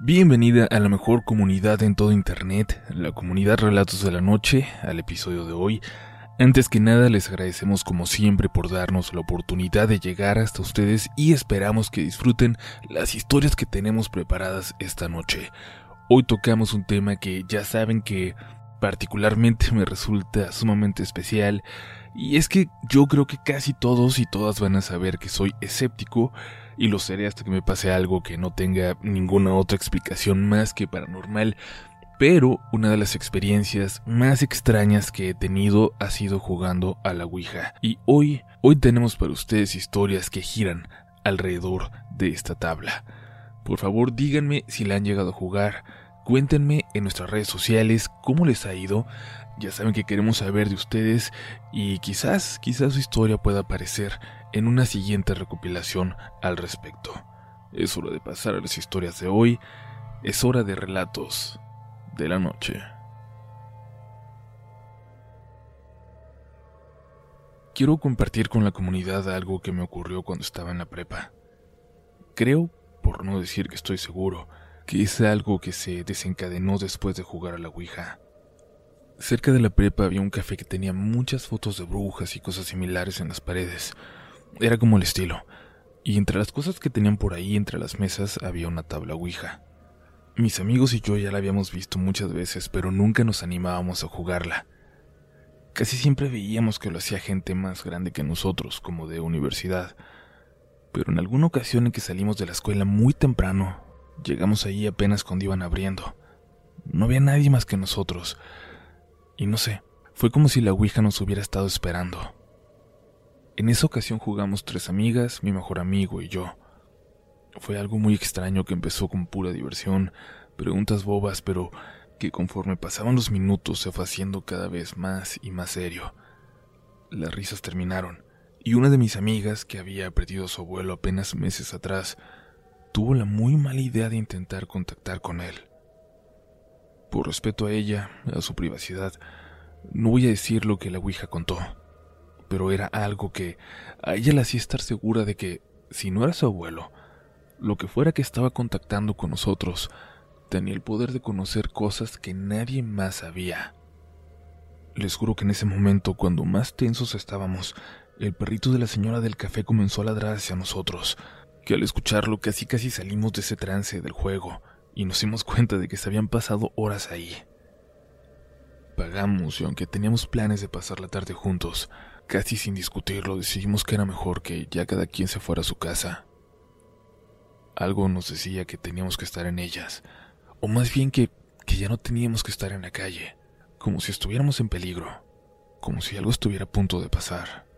Bienvenida a la mejor comunidad en todo Internet, la comunidad Relatos de la Noche, al episodio de hoy. Antes que nada les agradecemos como siempre por darnos la oportunidad de llegar hasta ustedes y esperamos que disfruten las historias que tenemos preparadas esta noche. Hoy tocamos un tema que ya saben que particularmente me resulta sumamente especial y es que yo creo que casi todos y todas van a saber que soy escéptico y lo seré hasta que me pase algo que no tenga ninguna otra explicación más que paranormal. Pero una de las experiencias más extrañas que he tenido ha sido jugando a la Ouija. Y hoy, hoy tenemos para ustedes historias que giran alrededor de esta tabla. Por favor, díganme si la han llegado a jugar. Cuéntenme en nuestras redes sociales cómo les ha ido. Ya saben que queremos saber de ustedes y quizás, quizás su historia pueda aparecer en una siguiente recopilación al respecto. Es hora de pasar a las historias de hoy. Es hora de relatos de la noche. Quiero compartir con la comunidad algo que me ocurrió cuando estaba en la prepa. Creo, por no decir que estoy seguro, que es algo que se desencadenó después de jugar a la Ouija. Cerca de la prepa había un café que tenía muchas fotos de brujas y cosas similares en las paredes. Era como el estilo. Y entre las cosas que tenían por ahí, entre las mesas, había una tabla Ouija. Mis amigos y yo ya la habíamos visto muchas veces, pero nunca nos animábamos a jugarla. Casi siempre veíamos que lo hacía gente más grande que nosotros, como de universidad. Pero en alguna ocasión en que salimos de la escuela muy temprano, llegamos allí apenas cuando iban abriendo. No había nadie más que nosotros. Y no sé, fue como si la Ouija nos hubiera estado esperando. En esa ocasión jugamos tres amigas, mi mejor amigo y yo. Fue algo muy extraño que empezó con pura diversión, preguntas bobas, pero que conforme pasaban los minutos se fue haciendo cada vez más y más serio. Las risas terminaron, y una de mis amigas, que había perdido a su abuelo apenas meses atrás, tuvo la muy mala idea de intentar contactar con él. Por respeto a ella, a su privacidad, no voy a decir lo que la Ouija contó, pero era algo que a ella le hacía estar segura de que, si no era su abuelo, lo que fuera que estaba contactando con nosotros tenía el poder de conocer cosas que nadie más sabía. Les juro que en ese momento, cuando más tensos estábamos, el perrito de la señora del café comenzó a ladrar hacia nosotros, que al escucharlo casi casi salimos de ese trance del juego y nos dimos cuenta de que se habían pasado horas ahí. Pagamos y aunque teníamos planes de pasar la tarde juntos, casi sin discutirlo decidimos que era mejor que ya cada quien se fuera a su casa. Algo nos decía que teníamos que estar en ellas, o más bien que, que ya no teníamos que estar en la calle, como si estuviéramos en peligro, como si algo estuviera a punto de pasar.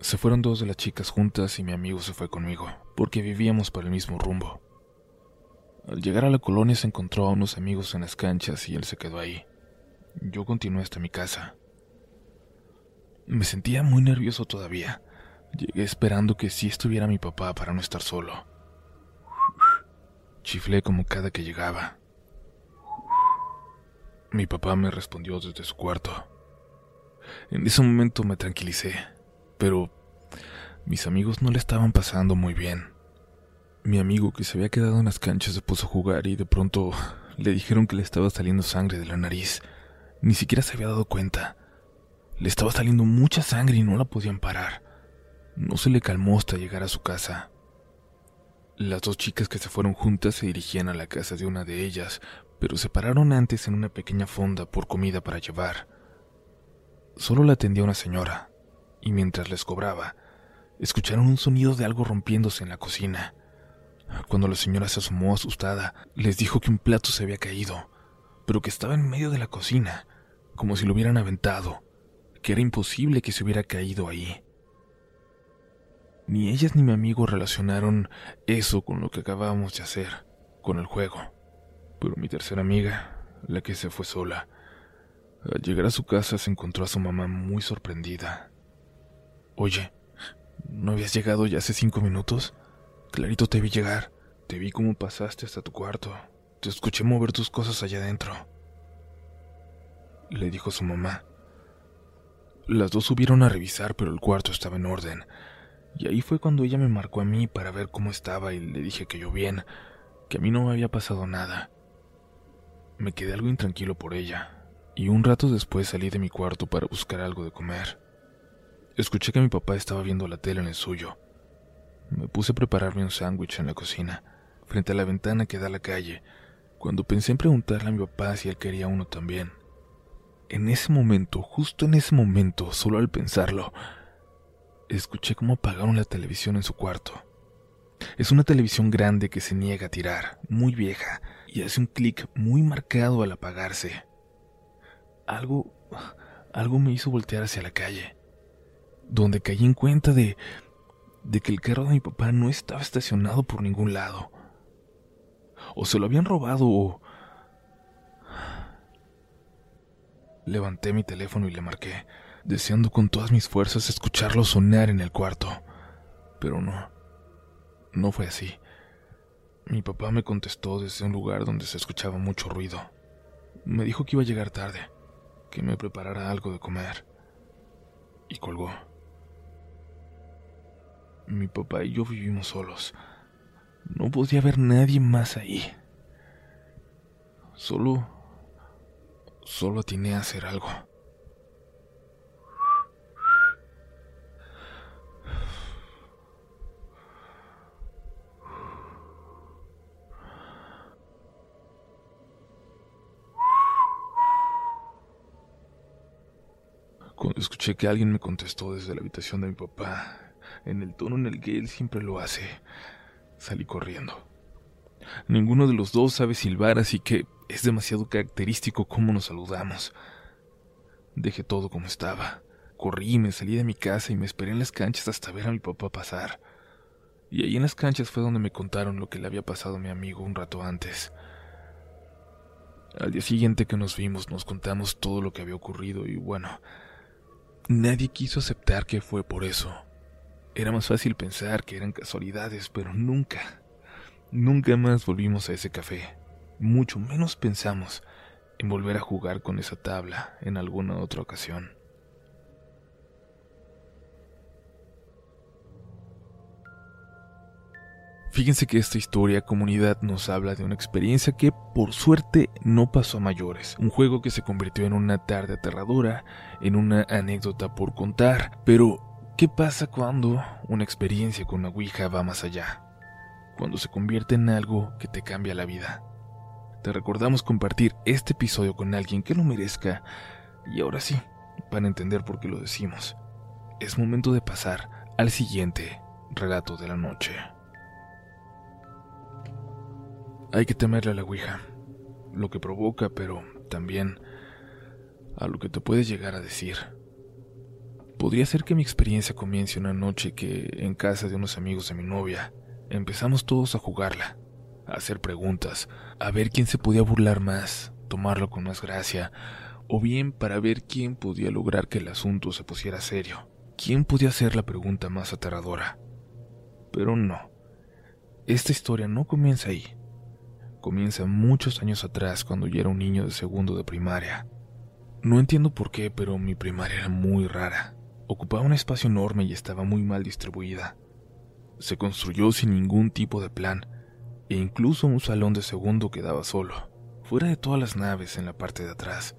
Se fueron dos de las chicas juntas y mi amigo se fue conmigo, porque vivíamos por el mismo rumbo. Al llegar a la colonia se encontró a unos amigos en las canchas y él se quedó ahí. Yo continué hasta mi casa. Me sentía muy nervioso todavía, Llegué esperando que sí estuviera mi papá para no estar solo. Chiflé como cada que llegaba. Mi papá me respondió desde su cuarto. En ese momento me tranquilicé, pero mis amigos no le estaban pasando muy bien. Mi amigo que se había quedado en las canchas se puso a jugar y de pronto le dijeron que le estaba saliendo sangre de la nariz. Ni siquiera se había dado cuenta. Le estaba saliendo mucha sangre y no la podían parar. No se le calmó hasta llegar a su casa. Las dos chicas que se fueron juntas se dirigían a la casa de una de ellas, pero se pararon antes en una pequeña fonda por comida para llevar. Solo la atendía una señora, y mientras les cobraba, escucharon un sonido de algo rompiéndose en la cocina. Cuando la señora se asomó asustada, les dijo que un plato se había caído, pero que estaba en medio de la cocina, como si lo hubieran aventado, que era imposible que se hubiera caído ahí. Ni ellas ni mi amigo relacionaron eso con lo que acabábamos de hacer, con el juego. Pero mi tercera amiga, la que se fue sola, al llegar a su casa se encontró a su mamá muy sorprendida. Oye, ¿no habías llegado ya hace cinco minutos? Clarito te vi llegar. Te vi cómo pasaste hasta tu cuarto. Te escuché mover tus cosas allá adentro. Le dijo su mamá. Las dos subieron a revisar, pero el cuarto estaba en orden. Y ahí fue cuando ella me marcó a mí para ver cómo estaba y le dije que yo bien, que a mí no me había pasado nada. Me quedé algo intranquilo por ella, y un rato después salí de mi cuarto para buscar algo de comer. Escuché que mi papá estaba viendo la tele en el suyo. Me puse a prepararme un sándwich en la cocina, frente a la ventana que da a la calle, cuando pensé en preguntarle a mi papá si él quería uno también. En ese momento, justo en ese momento, solo al pensarlo, escuché cómo apagaron la televisión en su cuarto. Es una televisión grande que se niega a tirar, muy vieja, y hace un clic muy marcado al apagarse. Algo, algo me hizo voltear hacia la calle, donde caí en cuenta de, de que el carro de mi papá no estaba estacionado por ningún lado. O se lo habían robado o, Levanté mi teléfono y le marqué, deseando con todas mis fuerzas escucharlo sonar en el cuarto. Pero no, no fue así. Mi papá me contestó desde un lugar donde se escuchaba mucho ruido. Me dijo que iba a llegar tarde, que me preparara algo de comer. Y colgó. Mi papá y yo vivimos solos. No podía haber nadie más ahí. Solo Solo atiné a hacer algo. Cuando escuché que alguien me contestó desde la habitación de mi papá, en el tono en el que él siempre lo hace, salí corriendo. Ninguno de los dos sabe silbar, así que es demasiado característico cómo nos saludamos. Dejé todo como estaba. Corrí, me salí de mi casa y me esperé en las canchas hasta ver a mi papá pasar. Y ahí en las canchas fue donde me contaron lo que le había pasado a mi amigo un rato antes. Al día siguiente que nos vimos nos contamos todo lo que había ocurrido y bueno, nadie quiso aceptar que fue por eso. Era más fácil pensar que eran casualidades, pero nunca, Nunca más volvimos a ese café, mucho menos pensamos en volver a jugar con esa tabla en alguna otra ocasión. Fíjense que esta historia comunidad nos habla de una experiencia que por suerte no pasó a mayores, un juego que se convirtió en una tarde aterradora, en una anécdota por contar, pero ¿qué pasa cuando una experiencia con la Ouija va más allá? cuando se convierte en algo que te cambia la vida. Te recordamos compartir este episodio con alguien que lo merezca y ahora sí, para entender por qué lo decimos, es momento de pasar al siguiente relato de la noche. Hay que temerle a la Ouija, lo que provoca, pero también a lo que te puedes llegar a decir. Podría ser que mi experiencia comience una noche que en casa de unos amigos de mi novia empezamos todos a jugarla, a hacer preguntas, a ver quién se podía burlar más, tomarlo con más gracia, o bien para ver quién podía lograr que el asunto se pusiera serio, quién podía hacer la pregunta más aterradora. Pero no, esta historia no comienza ahí. Comienza muchos años atrás cuando yo era un niño de segundo de primaria. No entiendo por qué, pero mi primaria era muy rara. Ocupaba un espacio enorme y estaba muy mal distribuida se construyó sin ningún tipo de plan, e incluso un salón de segundo quedaba solo, fuera de todas las naves en la parte de atrás.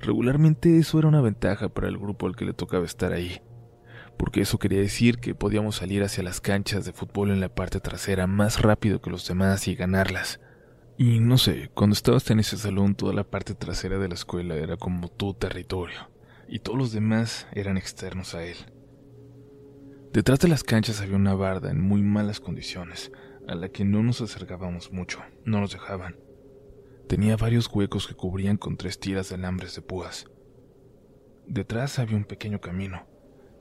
Regularmente eso era una ventaja para el grupo al que le tocaba estar ahí, porque eso quería decir que podíamos salir hacia las canchas de fútbol en la parte trasera más rápido que los demás y ganarlas. Y no sé, cuando estabas en ese salón toda la parte trasera de la escuela era como tu territorio, y todos los demás eran externos a él. Detrás de las canchas había una barda en muy malas condiciones, a la que no nos acercábamos mucho, no nos dejaban. Tenía varios huecos que cubrían con tres tiras de alambres de púas. Detrás había un pequeño camino,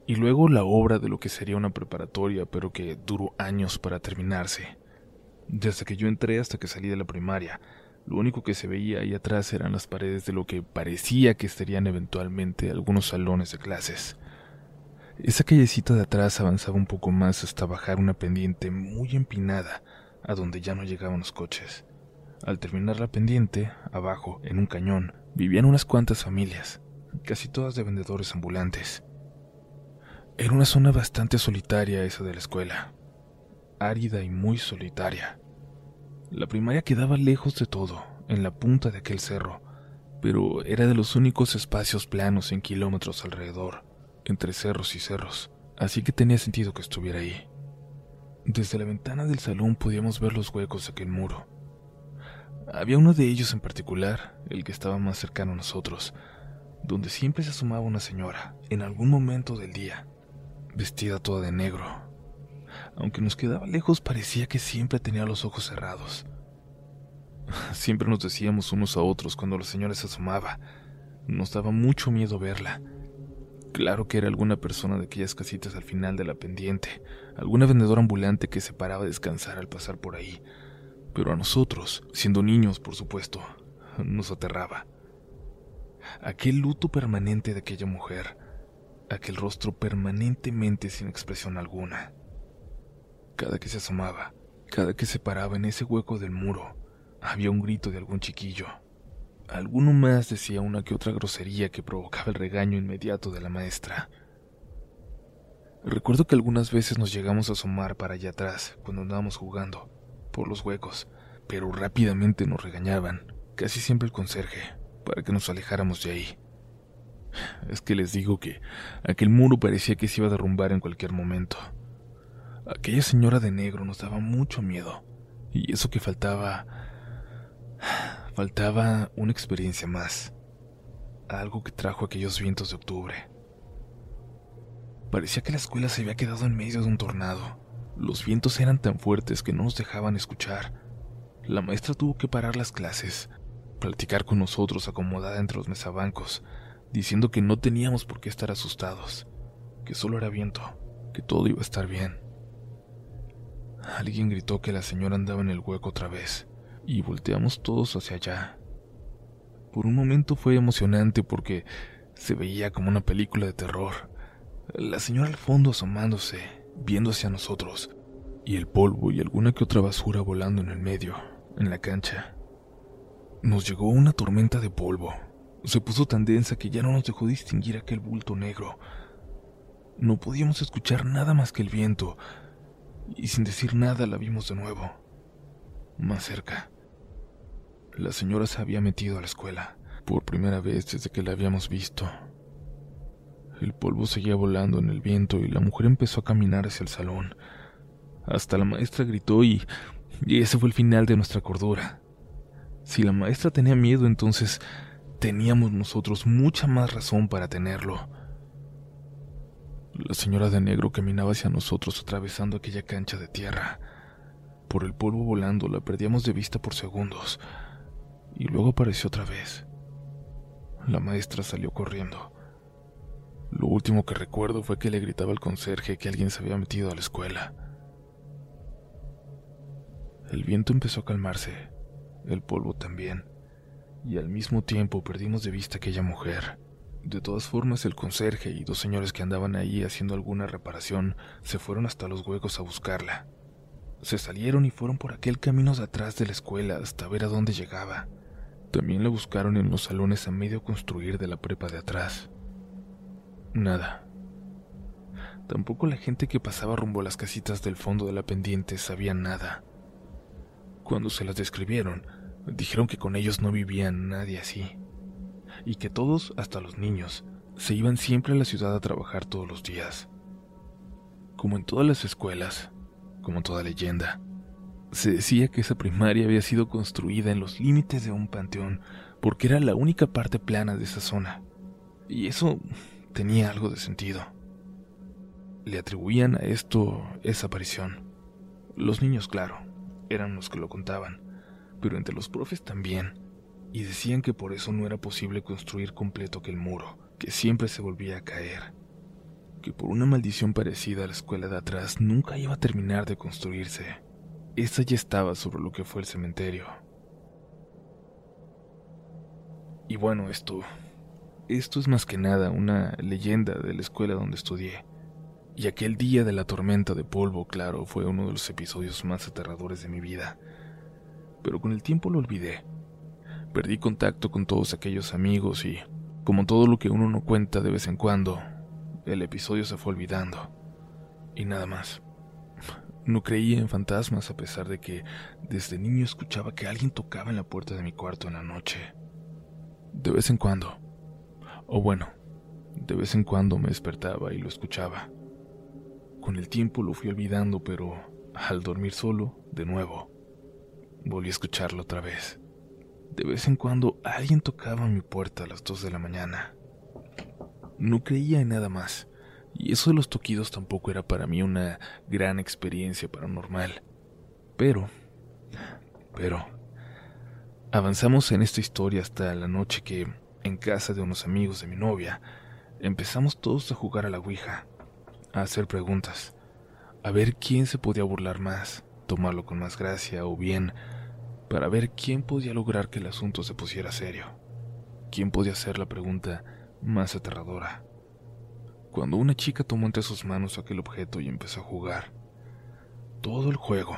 y luego la obra de lo que sería una preparatoria, pero que duró años para terminarse. Desde que yo entré hasta que salí de la primaria, lo único que se veía ahí atrás eran las paredes de lo que parecía que serían eventualmente algunos salones de clases. Esa callecita de atrás avanzaba un poco más hasta bajar una pendiente muy empinada, a donde ya no llegaban los coches. Al terminar la pendiente, abajo, en un cañón, vivían unas cuantas familias, casi todas de vendedores ambulantes. Era una zona bastante solitaria esa de la escuela, árida y muy solitaria. La primaria quedaba lejos de todo, en la punta de aquel cerro, pero era de los únicos espacios planos en kilómetros alrededor, entre cerros y cerros, así que tenía sentido que estuviera ahí. Desde la ventana del salón podíamos ver los huecos de aquel muro. Había uno de ellos en particular, el que estaba más cercano a nosotros, donde siempre se asomaba una señora, en algún momento del día, vestida toda de negro. Aunque nos quedaba lejos, parecía que siempre tenía los ojos cerrados. Siempre nos decíamos unos a otros cuando la señora se asomaba. Nos daba mucho miedo verla. Claro que era alguna persona de aquellas casitas al final de la pendiente, alguna vendedora ambulante que se paraba a descansar al pasar por ahí. Pero a nosotros, siendo niños, por supuesto, nos aterraba. Aquel luto permanente de aquella mujer, aquel rostro permanentemente sin expresión alguna. Cada que se asomaba, cada que se paraba en ese hueco del muro, había un grito de algún chiquillo. Alguno más decía una que otra grosería que provocaba el regaño inmediato de la maestra. Recuerdo que algunas veces nos llegamos a asomar para allá atrás cuando andábamos jugando, por los huecos, pero rápidamente nos regañaban, casi siempre el conserje, para que nos alejáramos de ahí. Es que les digo que aquel muro parecía que se iba a derrumbar en cualquier momento. Aquella señora de negro nos daba mucho miedo, y eso que faltaba... faltaba una experiencia más, algo que trajo aquellos vientos de octubre. Parecía que la escuela se había quedado en medio de un tornado. Los vientos eran tan fuertes que no nos dejaban escuchar. La maestra tuvo que parar las clases, platicar con nosotros acomodada entre los mesabancos, diciendo que no teníamos por qué estar asustados, que solo era viento, que todo iba a estar bien. Alguien gritó que la señora andaba en el hueco otra vez, y volteamos todos hacia allá. Por un momento fue emocionante porque se veía como una película de terror. La señora al fondo asomándose, viendo hacia nosotros, y el polvo y alguna que otra basura volando en el medio, en la cancha. Nos llegó una tormenta de polvo. Se puso tan densa que ya no nos dejó distinguir aquel bulto negro. No podíamos escuchar nada más que el viento, y sin decir nada la vimos de nuevo, más cerca. La señora se había metido a la escuela, por primera vez desde que la habíamos visto. El polvo seguía volando en el viento y la mujer empezó a caminar hacia el salón. Hasta la maestra gritó y, y ese fue el final de nuestra cordura. Si la maestra tenía miedo, entonces teníamos nosotros mucha más razón para tenerlo. La señora de negro caminaba hacia nosotros atravesando aquella cancha de tierra. Por el polvo volando la perdíamos de vista por segundos, y luego apareció otra vez. La maestra salió corriendo. Lo último que recuerdo fue que le gritaba al conserje que alguien se había metido a la escuela. El viento empezó a calmarse el polvo también, y al mismo tiempo perdimos de vista aquella mujer. De todas formas, el conserje y dos señores que andaban ahí haciendo alguna reparación se fueron hasta los huecos a buscarla. Se salieron y fueron por aquel camino de atrás de la escuela hasta ver a dónde llegaba. También la buscaron en los salones a medio construir de la prepa de atrás. Nada. Tampoco la gente que pasaba rumbo a las casitas del fondo de la pendiente sabía nada. Cuando se las describieron, dijeron que con ellos no vivía nadie así, y que todos, hasta los niños, se iban siempre a la ciudad a trabajar todos los días. Como en todas las escuelas, como toda leyenda, se decía que esa primaria había sido construida en los límites de un panteón porque era la única parte plana de esa zona, y eso tenía algo de sentido. Le atribuían a esto esa aparición. Los niños, claro, eran los que lo contaban, pero entre los profes también, y decían que por eso no era posible construir completo aquel muro, que siempre se volvía a caer, que por una maldición parecida a la escuela de atrás nunca iba a terminar de construirse. Esa ya estaba sobre lo que fue el cementerio. Y bueno, esto, esto es más que nada una leyenda de la escuela donde estudié. Y aquel día de la tormenta de polvo, claro, fue uno de los episodios más aterradores de mi vida. Pero con el tiempo lo olvidé. Perdí contacto con todos aquellos amigos y, como todo lo que uno no cuenta de vez en cuando, el episodio se fue olvidando. Y nada más. No creía en fantasmas a pesar de que desde niño escuchaba que alguien tocaba en la puerta de mi cuarto en la noche. De vez en cuando, o bueno, de vez en cuando me despertaba y lo escuchaba. Con el tiempo lo fui olvidando, pero al dormir solo, de nuevo, volví a escucharlo otra vez. De vez en cuando alguien tocaba mi puerta a las dos de la mañana. No creía en nada más y eso de los toquidos tampoco era para mí una gran experiencia paranormal. Pero, pero, avanzamos en esta historia hasta la noche que, en casa de unos amigos de mi novia, empezamos todos a jugar a la Ouija, a hacer preguntas, a ver quién se podía burlar más, tomarlo con más gracia o bien para ver quién podía lograr que el asunto se pusiera serio, quién podía hacer la pregunta más aterradora cuando una chica tomó entre sus manos aquel objeto y empezó a jugar. Todo el juego,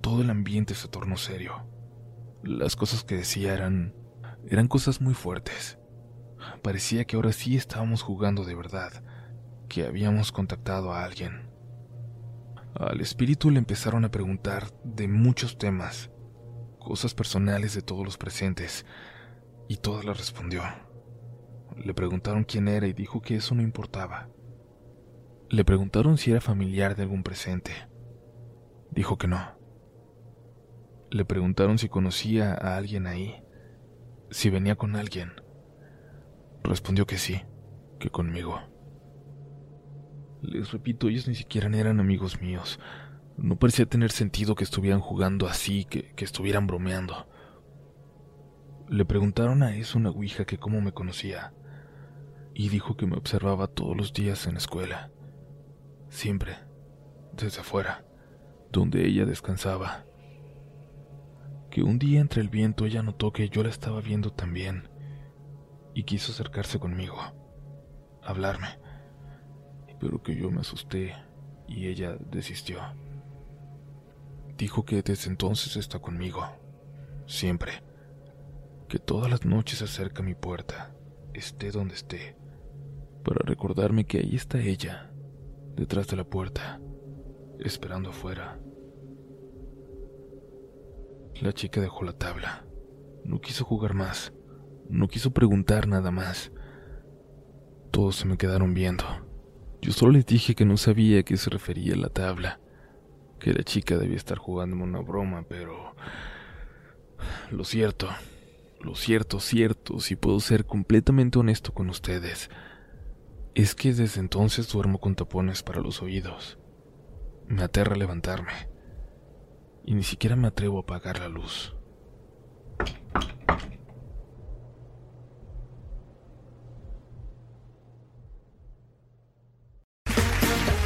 todo el ambiente se tornó serio. Las cosas que decía eran eran cosas muy fuertes. Parecía que ahora sí estábamos jugando de verdad, que habíamos contactado a alguien. Al espíritu le empezaron a preguntar de muchos temas, cosas personales de todos los presentes, y todas las respondió. Le preguntaron quién era y dijo que eso no importaba. Le preguntaron si era familiar de algún presente. Dijo que no. Le preguntaron si conocía a alguien ahí, si venía con alguien. Respondió que sí, que conmigo. Les repito, ellos ni siquiera eran amigos míos. No parecía tener sentido que estuvieran jugando así, que, que estuvieran bromeando. Le preguntaron a eso una ouija que cómo me conocía y dijo que me observaba todos los días en la escuela, siempre, desde afuera, donde ella descansaba. Que un día entre el viento ella notó que yo la estaba viendo también y quiso acercarse conmigo, hablarme, pero que yo me asusté y ella desistió. Dijo que desde entonces está conmigo, siempre, que todas las noches se acerca a mi puerta, esté donde esté para recordarme que ahí está ella, detrás de la puerta, esperando afuera. La chica dejó la tabla. No quiso jugar más. No quiso preguntar nada más. Todos se me quedaron viendo. Yo solo les dije que no sabía a qué se refería la tabla, que la chica debía estar jugándome una broma, pero... Lo cierto, lo cierto, cierto, si puedo ser completamente honesto con ustedes, es que desde entonces duermo con tapones para los oídos. Me aterra levantarme. Y ni siquiera me atrevo a apagar la luz.